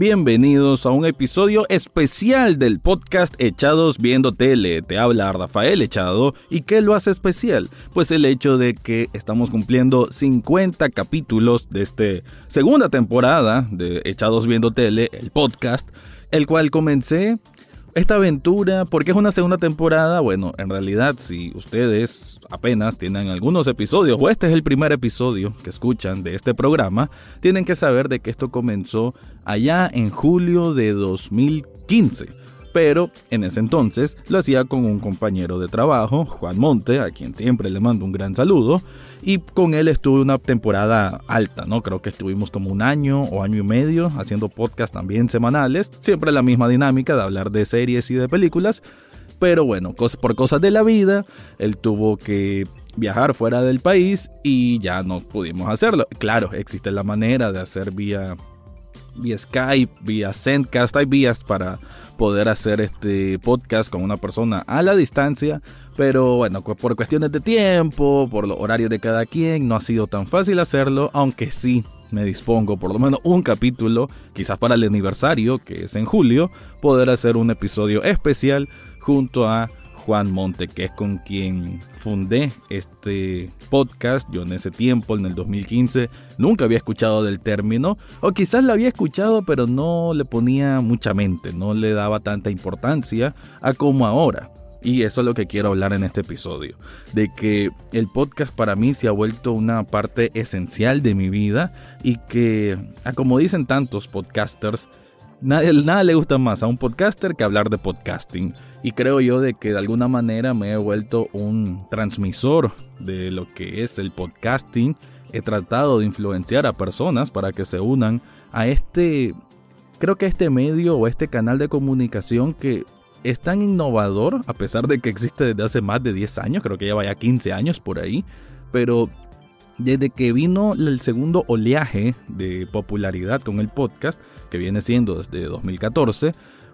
Bienvenidos a un episodio especial del podcast Echados Viendo Tele. Te habla Rafael Echado. ¿Y qué lo hace especial? Pues el hecho de que estamos cumpliendo 50 capítulos de esta segunda temporada de Echados Viendo Tele, el podcast, el cual comencé esta aventura, porque es una segunda temporada, bueno, en realidad si ustedes apenas tienen algunos episodios o este es el primer episodio que escuchan de este programa, tienen que saber de que esto comenzó allá en julio de 2015 pero en ese entonces lo hacía con un compañero de trabajo, Juan Monte, a quien siempre le mando un gran saludo, y con él estuve una temporada alta, ¿no? Creo que estuvimos como un año o año y medio haciendo podcasts también semanales, siempre la misma dinámica de hablar de series y de películas, pero bueno, por cosas de la vida, él tuvo que viajar fuera del país y ya no pudimos hacerlo. Claro, existe la manera de hacer vía vía Skype, vía Sendcast, hay vías para poder hacer este podcast con una persona a la distancia, pero bueno, por cuestiones de tiempo, por los horarios de cada quien, no ha sido tan fácil hacerlo, aunque sí me dispongo por lo menos un capítulo, quizás para el aniversario, que es en julio, poder hacer un episodio especial junto a Juan Monte, que es con quien fundé este podcast. Yo en ese tiempo, en el 2015, nunca había escuchado del término, o quizás lo había escuchado, pero no le ponía mucha mente, no le daba tanta importancia a como ahora. Y eso es lo que quiero hablar en este episodio, de que el podcast para mí se ha vuelto una parte esencial de mi vida y que, como dicen tantos podcasters, nada le gusta más a un podcaster que hablar de podcasting. Y creo yo de que de alguna manera me he vuelto un transmisor de lo que es el podcasting. He tratado de influenciar a personas para que se unan a este, creo que este medio o este canal de comunicación que es tan innovador, a pesar de que existe desde hace más de 10 años, creo que ya vaya 15 años por ahí, pero desde que vino el segundo oleaje de popularidad con el podcast, que viene siendo desde 2014,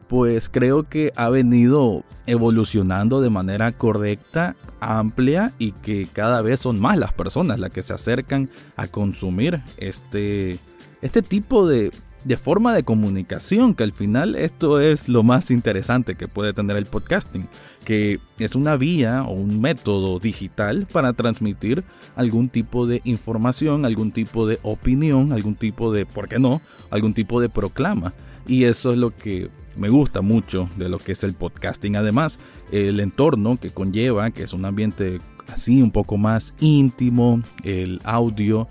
pues creo que ha venido evolucionando de manera correcta, amplia y que cada vez son más las personas las que se acercan a consumir este, este tipo de, de forma de comunicación, que al final esto es lo más interesante que puede tener el podcasting, que es una vía o un método digital para transmitir algún tipo de información, algún tipo de opinión, algún tipo de, ¿por qué no?, algún tipo de proclama. Y eso es lo que me gusta mucho de lo que es el podcasting. Además, el entorno que conlleva, que es un ambiente así un poco más íntimo, el audio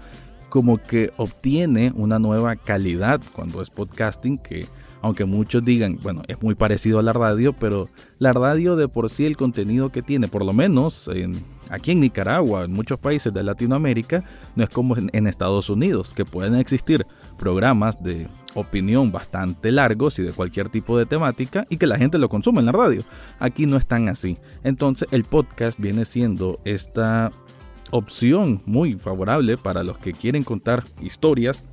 como que obtiene una nueva calidad cuando es podcasting que aunque muchos digan, bueno, es muy parecido a la radio, pero la radio de por sí el contenido que tiene, por lo menos aquí en Nicaragua, en muchos países de Latinoamérica, no es como en, Estados Unidos, que pueden existir programas de opinión bastante largos y de cualquier tipo de temática y que la gente lo consume en la radio. Aquí no es tan así. Entonces el podcast viene siendo esta opción muy favorable para los que quieren contar historias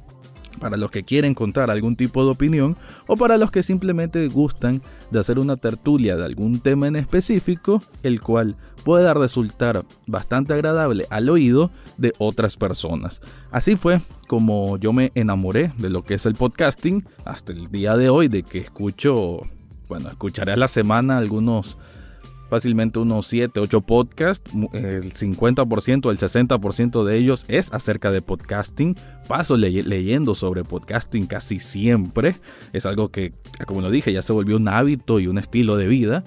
para los que quieren contar algún tipo de opinión o para los que simplemente gustan de hacer una tertulia de algún tema en específico, el cual pueda resultar bastante agradable al oído de otras personas. Así fue como yo me enamoré de lo que es el podcasting hasta el día de hoy, de que escucho, bueno, escucharé a la semana algunos fácilmente unos 7, 8 podcasts. El 50%, el 60% de ellos es acerca de podcasting. Paso leyendo sobre podcasting casi siempre. Es algo que, como lo dije, ya se volvió un hábito y un estilo de vida.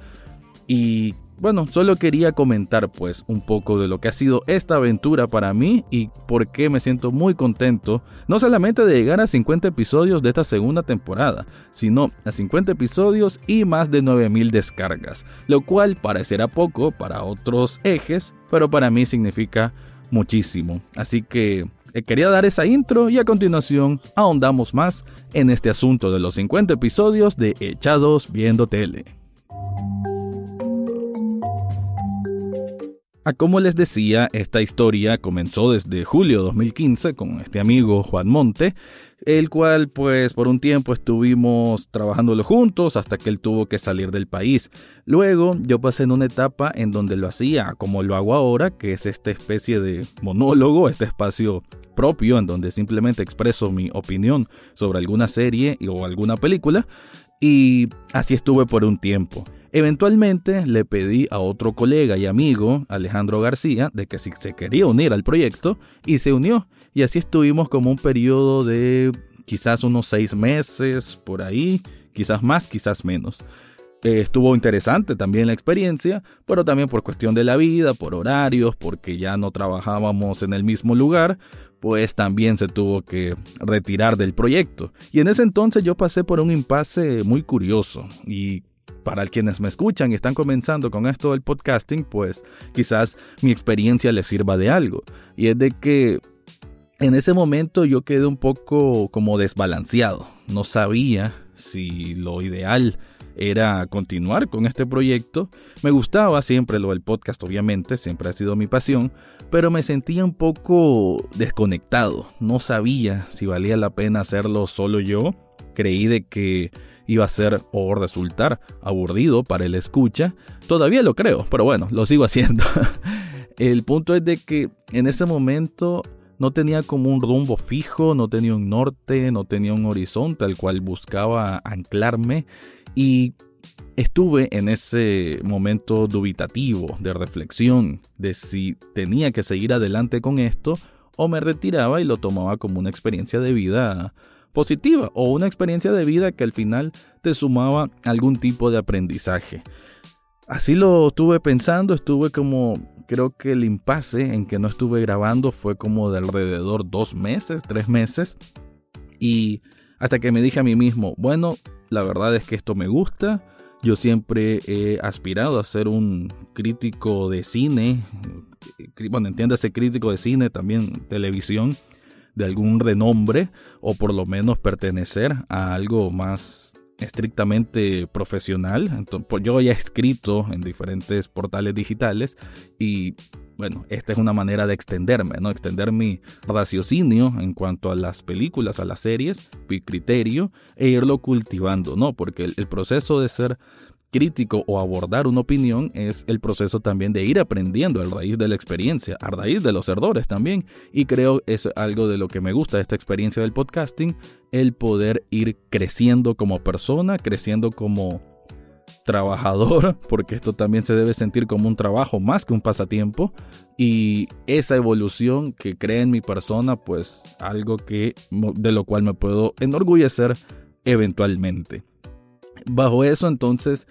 Y bueno, solo quería comentar pues un poco de lo que ha sido esta aventura para mí y por qué me siento muy contento, no solamente de llegar a 50 episodios de esta segunda temporada, sino a 50 episodios y más de 9000 descargas, lo cual parecerá poco para otros ejes, pero para mí significa muchísimo. Así que eh, quería dar esa intro y a continuación ahondamos más en este asunto de los 50 episodios de Echados viendo tele. A como les decía, esta historia comenzó desde julio de 2015 con este amigo Juan Monte, el cual pues por un tiempo estuvimos trabajándolo juntos hasta que él tuvo que salir del país. Luego yo pasé en una etapa en donde lo hacía como lo hago ahora, que es esta especie de monólogo, este espacio propio en donde simplemente expreso mi opinión sobre alguna serie o alguna película y así estuve por un tiempo. Eventualmente le pedí a otro colega y amigo, Alejandro García, de que si se quería unir al proyecto y se unió. Y así estuvimos como un periodo de quizás unos seis meses por ahí, quizás más, quizás menos. Eh, estuvo interesante también la experiencia, pero también por cuestión de la vida, por horarios, porque ya no trabajábamos en el mismo lugar, pues también se tuvo que retirar del proyecto. Y en ese entonces yo pasé por un impasse muy curioso y para quienes me escuchan y están comenzando con esto del podcasting, pues quizás mi experiencia les sirva de algo. Y es de que en ese momento yo quedé un poco como desbalanceado. No sabía si lo ideal era continuar con este proyecto. Me gustaba siempre lo del podcast, obviamente, siempre ha sido mi pasión, pero me sentía un poco desconectado. No sabía si valía la pena hacerlo solo yo. Creí de que iba a ser o resultar aburrido para el escucha. Todavía lo creo, pero bueno, lo sigo haciendo. el punto es de que en ese momento no tenía como un rumbo fijo, no tenía un norte, no tenía un horizonte al cual buscaba anclarme y estuve en ese momento dubitativo de reflexión de si tenía que seguir adelante con esto o me retiraba y lo tomaba como una experiencia de vida positiva o una experiencia de vida que al final te sumaba algún tipo de aprendizaje. Así lo estuve pensando, estuve como, creo que el impasse en que no estuve grabando fue como de alrededor dos meses, tres meses. Y hasta que me dije a mí mismo, bueno, la verdad es que esto me gusta. Yo siempre he aspirado a ser un crítico de cine, bueno, entiéndase crítico de cine, también televisión de algún renombre o por lo menos pertenecer a algo más estrictamente profesional. Entonces, pues yo ya he escrito en diferentes portales digitales y bueno, esta es una manera de extenderme, ¿no? Extender mi raciocinio en cuanto a las películas, a las series, mi criterio e irlo cultivando, ¿no? Porque el proceso de ser crítico o abordar una opinión es el proceso también de ir aprendiendo a raíz de la experiencia, a raíz de los errores también. Y creo es algo de lo que me gusta de esta experiencia del podcasting, el poder ir creciendo como persona, creciendo como trabajador, porque esto también se debe sentir como un trabajo más que un pasatiempo. Y esa evolución que crea en mi persona, pues algo que de lo cual me puedo enorgullecer eventualmente bajo eso entonces,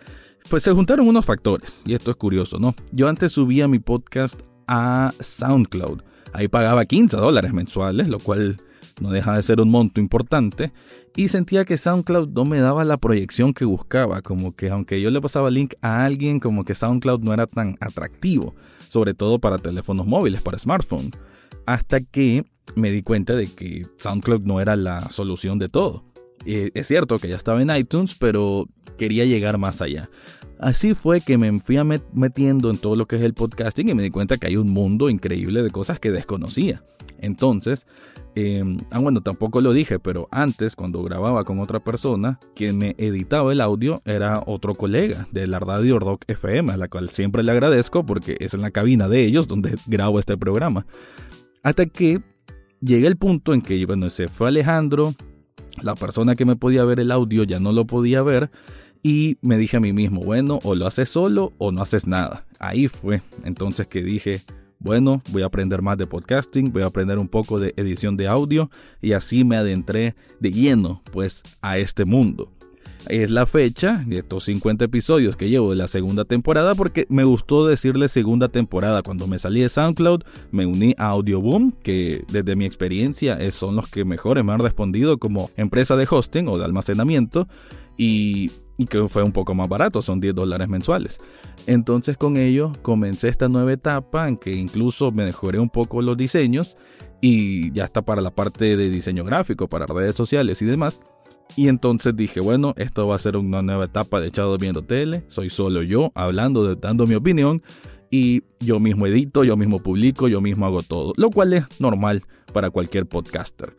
pues se juntaron unos factores, y esto es curioso, ¿no? Yo antes subía mi podcast a SoundCloud, ahí pagaba 15 dólares mensuales, lo cual no deja de ser un monto importante, y sentía que SoundCloud no me daba la proyección que buscaba, como que aunque yo le pasaba link a alguien, como que SoundCloud no era tan atractivo, sobre todo para teléfonos móviles, para smartphone, hasta que me di cuenta de que SoundCloud no era la solución de todo. Eh, es cierto que ya estaba en iTunes, pero quería llegar más allá. Así fue que me fui metiendo en todo lo que es el podcasting y me di cuenta que hay un mundo increíble de cosas que desconocía. Entonces, em, ah, bueno, tampoco lo dije, pero antes, cuando grababa con otra persona, quien me editaba el audio era otro colega de la radio Rock FM, a la cual siempre le agradezco porque es en la cabina de ellos donde grabo este programa. Hasta que llegué el punto en que, bueno, se fue Alejandro, la persona que me podía ver el audio ya no lo podía ver y me dije a mí mismo, bueno, o lo haces solo o no haces nada. Ahí fue entonces que dije, bueno, voy a aprender más de podcasting, voy a aprender un poco de edición de audio y así me adentré de lleno pues a este mundo es la fecha de estos 50 episodios que llevo de la segunda temporada porque me gustó decirle segunda temporada. Cuando me salí de SoundCloud me uní a Audioboom, que desde mi experiencia son los que mejores me han respondido como empresa de hosting o de almacenamiento y, que fue un poco más barato, son 10 dólares mensuales. Entonces con ello comencé esta nueva etapa en que incluso me mejoré un poco los diseños y ya está para la parte de diseño gráfico, para redes sociales y demás. Y entonces dije, bueno, esto va a ser una nueva etapa de Echado Viendo Tele. Soy solo yo hablando, dando mi opinión. y yo mismo edito, yo mismo publico, yo mismo hago todo, lo cual es normal para cualquier podcaster.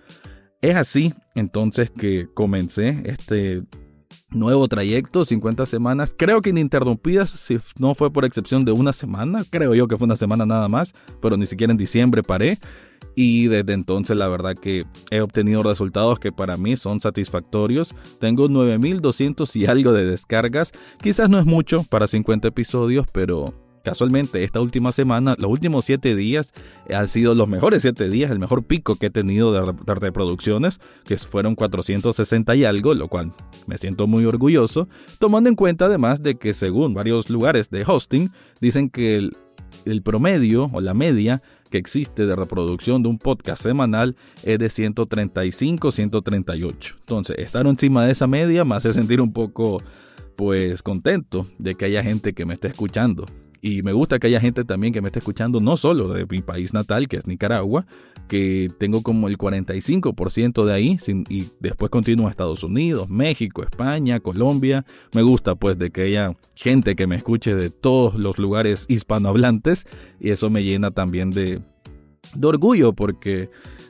Es así entonces que comencé este nuevo trayecto, 50 semanas, creo que ininterrumpidas, si no fue por excepción de una semana, creo yo que fue una semana nada más, pero ni siquiera en diciembre paré. Y desde entonces la verdad que he obtenido resultados que para mí son satisfactorios. Tengo 9200 y algo de descargas. Quizás no es mucho para 50 episodios, pero Casualmente, esta última semana, los últimos 7 días han sido los mejores 7 días, el mejor pico que he tenido de, reproducciones, que fueron 460 y algo, lo cual me siento muy orgulloso, tomando en cuenta además de que según varios lugares de hosting, dicen que el, el promedio o la media que existe de reproducción de un podcast semanal es de 135, 138. Entonces, estar encima de esa media me hace sentir un poco pues contento de que haya gente que me esté escuchando. Y me gusta que haya gente también que me esté escuchando, no solo de mi país natal, que es Nicaragua, que tengo como el 45% de ahí, y después continúo a Estados Unidos, México, España, Colombia. Me gusta pues de que haya gente que me escuche de todos los lugares hispanohablantes, y eso me llena también de, orgullo, porque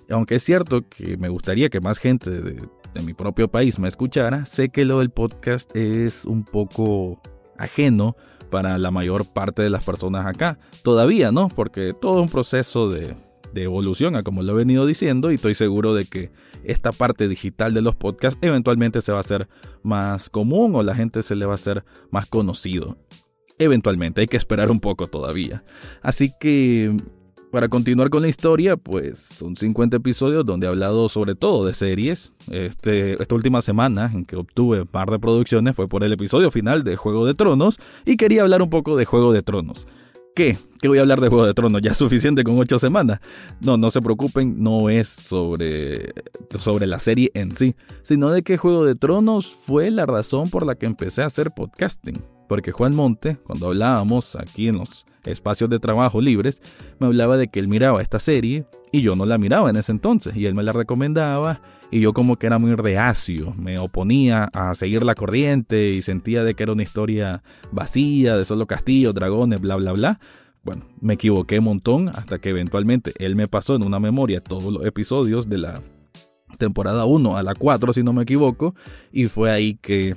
aunque es cierto que me gustaría que más gente de mi propio país me escuchara, sé que lo del podcast es un poco ajeno para la mayor parte de las personas acá. Todavía, ¿no? Porque todo es un proceso de, evolución, a como lo he venido diciendo, y estoy seguro de que esta parte digital de los podcasts eventualmente se va a hacer más común o la gente se le va a hacer más conocido. Eventualmente, hay que esperar un poco todavía. Así que para continuar con la historia, pues son 50 episodios donde he hablado sobre todo de series. Este, esta última semana en que obtuve un par de producciones fue por el episodio final de Juego de Tronos y quería hablar un poco de Juego de Tronos. ¿Qué? ¿Qué voy a hablar de Juego de Tronos? Ya es suficiente con 8 semanas. No, no se preocupen, no es sobre, sobre la serie en sí, sino de que Juego de Tronos fue la razón por la que empecé a hacer podcasting. Porque Juan Monte, cuando hablábamos aquí en los espacios de trabajo libres, me hablaba de que él miraba esta serie y yo no la miraba en ese entonces y él me la recomendaba y yo como que era muy reacio, me oponía a seguir la corriente y sentía de que era una historia vacía, de solo castillos, dragones, bla, bla, bla. Bueno, me equivoqué un montón hasta que eventualmente él me pasó en una memoria todos los episodios de la temporada 1 a la 4, si no me equivoco, y fue ahí que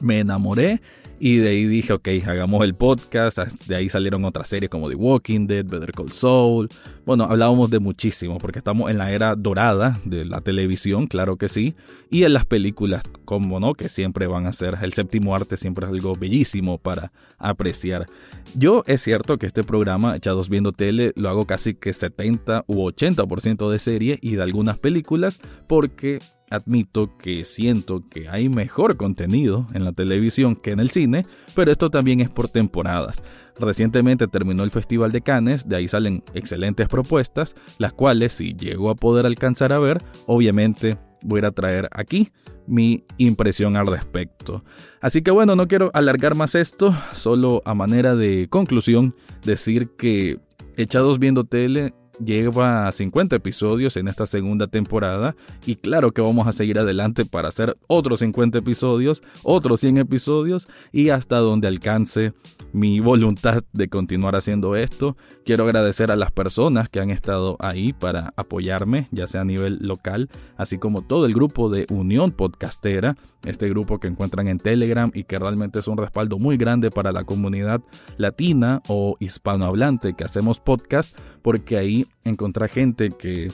me enamoré y de ahí dije, ok, hagamos el podcast. De ahí salieron otras series como The Walking Dead, Better Call Saul. Bueno, hablábamos de muchísimo porque estamos en la era dorada de la televisión, claro que sí. Y en las películas, como no, que siempre van a ser, el séptimo arte siempre es algo bellísimo para apreciar. Yo es cierto que este programa, Echados Viendo Tele, lo hago casi que 70 u 80% de serie y de algunas películas porque admito que siento que hay mejor contenido en la televisión que en el cine, pero esto también es por temporadas. Recientemente terminó el Festival de Cannes, de ahí salen excelentes propuestas, las cuales si llego a poder alcanzar a ver, obviamente voy a traer aquí mi impresión al respecto. Así que bueno, no quiero alargar más esto, solo a manera de conclusión decir que Echados viendo tele lleva 50 episodios en esta segunda temporada y claro que vamos a seguir adelante para hacer otros 50 episodios, otros 100 episodios y hasta donde alcance mi voluntad de continuar haciendo esto. Quiero agradecer a las personas que han estado ahí para apoyarme, ya sea a nivel local, así como todo el grupo de Unión Podcastera, este grupo que encuentran en Telegram y que realmente es un respaldo muy grande para la comunidad latina o hispanohablante que hacemos podcast, porque ahí encontré gente que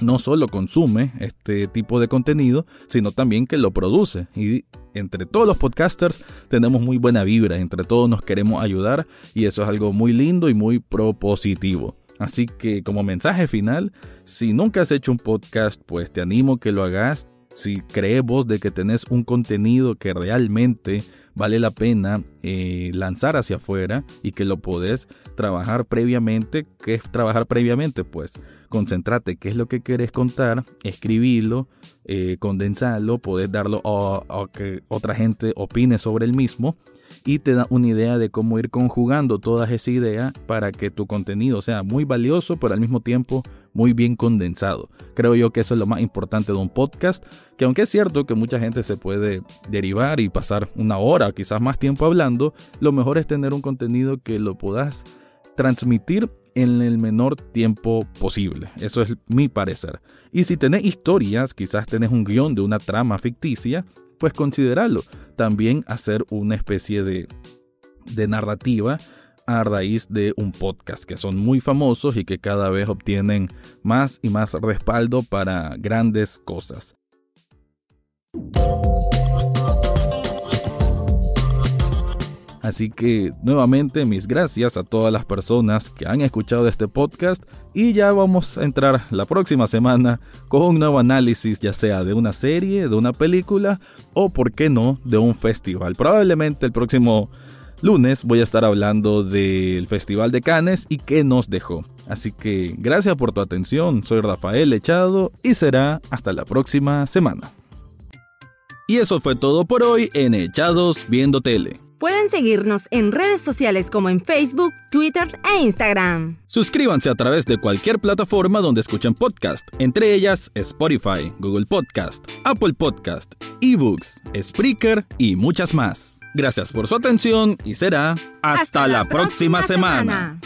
no solo consume este tipo de contenido, sino también que lo produce. Y entre todos los podcasters tenemos muy buena vibra, entre todos nos queremos ayudar y eso es algo muy lindo y muy propositivo. Así que como mensaje final, si nunca has hecho un podcast, pues te animo que lo hagas. Si crees vos de que tenés un contenido que realmente vale la pena eh, lanzar hacia afuera y que lo podés trabajar previamente. ¿Qué es trabajar previamente? Pues concentrate qué es lo que querés contar, escribirlo, eh, condensarlo, podés darlo a, que otra gente opine sobre el mismo y te da una idea de cómo ir conjugando todas esas ideas para que tu contenido sea muy valioso, pero al mismo tiempo muy bien condensado. Creo yo que eso es lo más importante de un podcast, que aunque es cierto que mucha gente se puede derivar y pasar una hora, quizás más tiempo hablando, lo mejor es tener un contenido que lo puedas transmitir en el menor tiempo posible. Eso es mi parecer. Y si tenés historias, quizás tenés un guion de una trama ficticia, pues consideralo. También hacer una especie de, de narrativa a raíz de un podcast que son muy famosos y que cada vez obtienen más y más respaldo para grandes cosas. Así que nuevamente mis gracias a todas las personas que han escuchado este podcast y ya vamos a entrar la próxima semana con un nuevo análisis ya sea de una serie, de una película o por qué no de un festival. Probablemente el próximo lunes voy a estar hablando del Festival de Cannes y qué nos dejó. Así que gracias por tu atención, soy Rafael Echado y será hasta la próxima semana. Y eso fue todo por hoy en Echados Viendo Tele. Pueden seguirnos en redes sociales como en Facebook, Twitter e Instagram. Suscríbanse a través de cualquier plataforma donde escuchen podcast, entre ellas Spotify, Google Podcast, Apple Podcast, eBooks, Spreaker y muchas más. Gracias por su atención y será hasta, la, próxima, semana.